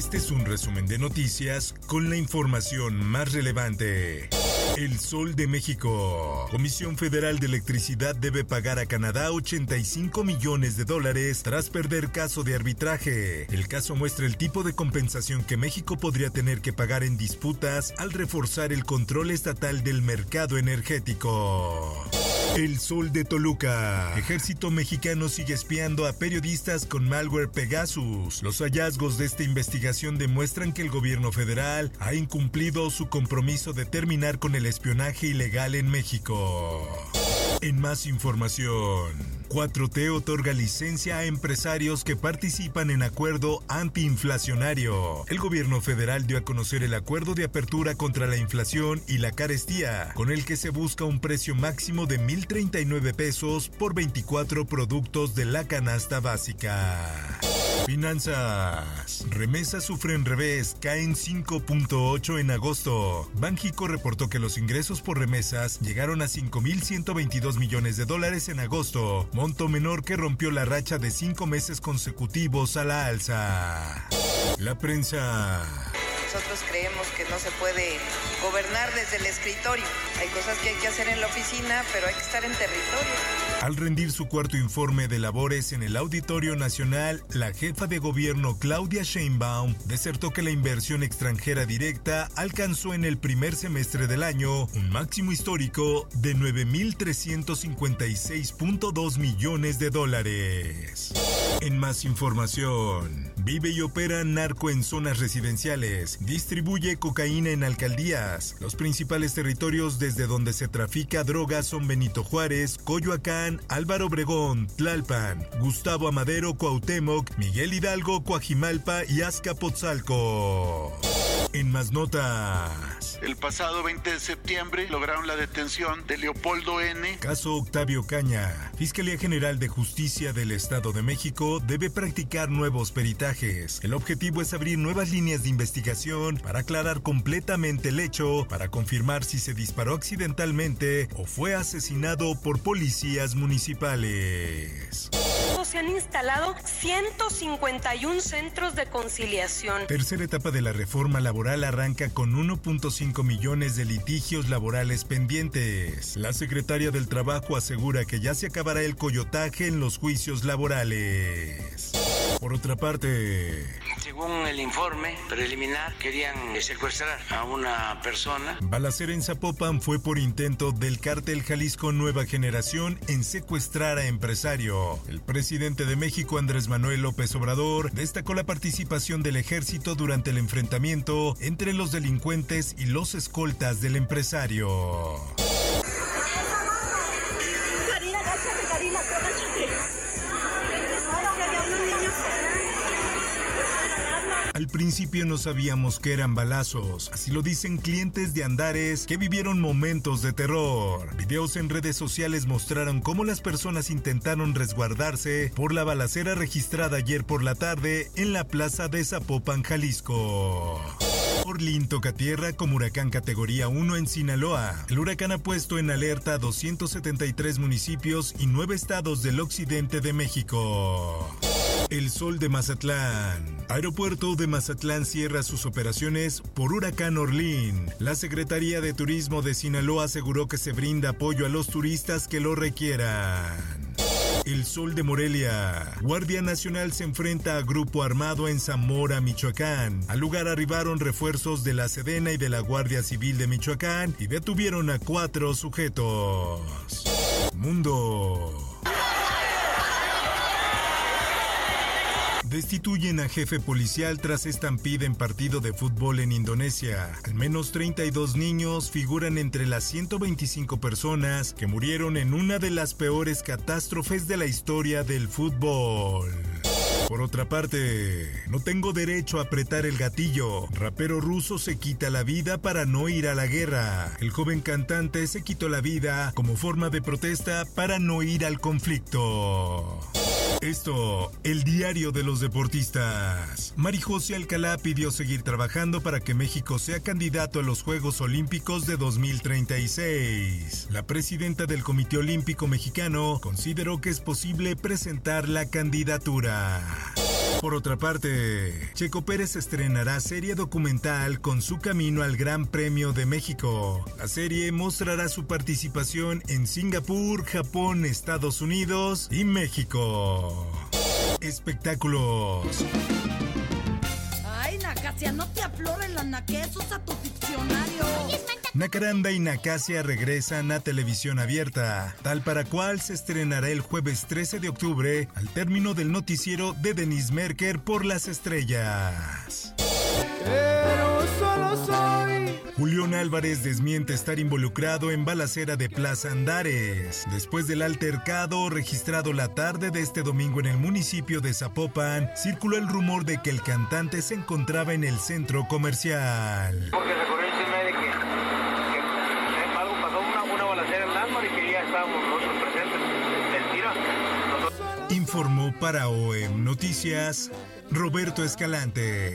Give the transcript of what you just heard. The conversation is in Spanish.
Este es un resumen de noticias con la información más relevante. El Sol de México. Comisión Federal de Electricidad debe pagar a Canadá 85 millones de dólares tras perder caso de arbitraje. El caso muestra el tipo de compensación que México podría tener que pagar en disputas al reforzar el control estatal del mercado energético. El Sol de Toluca. Ejército mexicano sigue espiando a periodistas con malware Pegasus. Los hallazgos de esta investigación demuestran que el gobierno federal ha incumplido su compromiso de terminar con el espionaje ilegal en México. En más información. 4T otorga licencia a empresarios que participan en acuerdo antiinflacionario. El gobierno federal dio a conocer el acuerdo de apertura contra la inflación y la carestía, con el que se busca un precio máximo de 1.039 pesos por 24 productos de la canasta básica. Finanzas. Remesas sufren revés, caen 5.8 en agosto. Banjico reportó que los ingresos por remesas llegaron a 5.122 millones de dólares en agosto, monto menor que rompió la racha de cinco meses consecutivos a la alza. La prensa. Nosotros creemos que no se puede gobernar desde el escritorio. Hay cosas que hay que hacer en la oficina, pero hay que estar en territorio. Al rendir su cuarto informe de labores en el Auditorio Nacional, la jefa de gobierno Claudia Sheinbaum desertó que la inversión extranjera directa alcanzó en el primer semestre del año un máximo histórico de 9.356.2 millones de dólares. En más información, vive y opera narco en zonas residenciales, distribuye cocaína en alcaldías. Los principales territorios desde donde se trafica drogas son Benito Juárez, Coyoacán, Álvaro Obregón, Tlalpan, Gustavo Amadero, Cuauhtémoc, Miguel Hidalgo, Coajimalpa y Azcapotzalco. En más notas. El pasado 20 de septiembre lograron la detención de Leopoldo N. Caso Octavio Caña. Fiscalía General de Justicia del Estado de México debe practicar nuevos peritajes. El objetivo es abrir nuevas líneas de investigación para aclarar completamente el hecho, para confirmar si se disparó accidentalmente o fue asesinado por policías municipales se han instalado 151 centros de conciliación. Tercera etapa de la reforma laboral arranca con 1.5 millones de litigios laborales pendientes. La secretaria del Trabajo asegura que ya se acabará el coyotaje en los juicios laborales. Por otra parte, según el informe preliminar, querían secuestrar a una persona. Balacera en Zapopan fue por intento del cártel Jalisco Nueva Generación en secuestrar a empresario. El presidente de México, Andrés Manuel López Obrador, destacó la participación del ejército durante el enfrentamiento entre los delincuentes y los escoltas del empresario. Principio no sabíamos que eran balazos, así lo dicen clientes de Andares que vivieron momentos de terror. Videos en redes sociales mostraron cómo las personas intentaron resguardarse por la balacera registrada ayer por la tarde en la plaza de Zapopan, Jalisco. Orlín toca tierra como huracán categoría 1 en Sinaloa. El huracán ha puesto en alerta a 273 municipios y 9 estados del occidente de México. El Sol de Mazatlán. Aeropuerto de Mazatlán cierra sus operaciones por huracán Orlín. La Secretaría de Turismo de Sinaloa aseguró que se brinda apoyo a los turistas que lo requieran. El Sol de Morelia. Guardia Nacional se enfrenta a grupo armado en Zamora, Michoacán. Al lugar arribaron refuerzos de la Sedena y de la Guardia Civil de Michoacán y detuvieron a cuatro sujetos. Mundo. Destituyen a jefe policial tras estampida en partido de fútbol en Indonesia. Al menos 32 niños figuran entre las 125 personas que murieron en una de las peores catástrofes de la historia del fútbol. Por otra parte, no tengo derecho a apretar el gatillo. Rapero ruso se quita la vida para no ir a la guerra. El joven cantante se quitó la vida como forma de protesta para no ir al conflicto. Esto, el diario de los deportistas. Marijose Alcalá pidió seguir trabajando para que México sea candidato a los Juegos Olímpicos de 2036. La presidenta del Comité Olímpico Mexicano consideró que es posible presentar la candidatura. Por otra parte, Checo Pérez estrenará serie documental con su camino al Gran Premio de México. La serie mostrará su participación en Singapur, Japón, Estados Unidos y México. Espectáculos. No te aflores la naquez, usa tu diccionario. Nacaranda y Nacasia regresan a televisión abierta, tal para cual se estrenará el jueves 13 de octubre al término del noticiero de Denise Merker por las estrellas. Pero. Julián Álvarez desmiente estar involucrado en balacera de Plaza Andares. Después del altercado registrado la tarde de este domingo en el municipio de Zapopan, circuló el rumor de que el cantante se encontraba en el centro comercial. Porque recorrió el chisme de que, que algo pasó, una, una balacera en y que ya estábamos nosotros presentes. Mentira. Nosotros... Informó para OEM Noticias Roberto Escalante.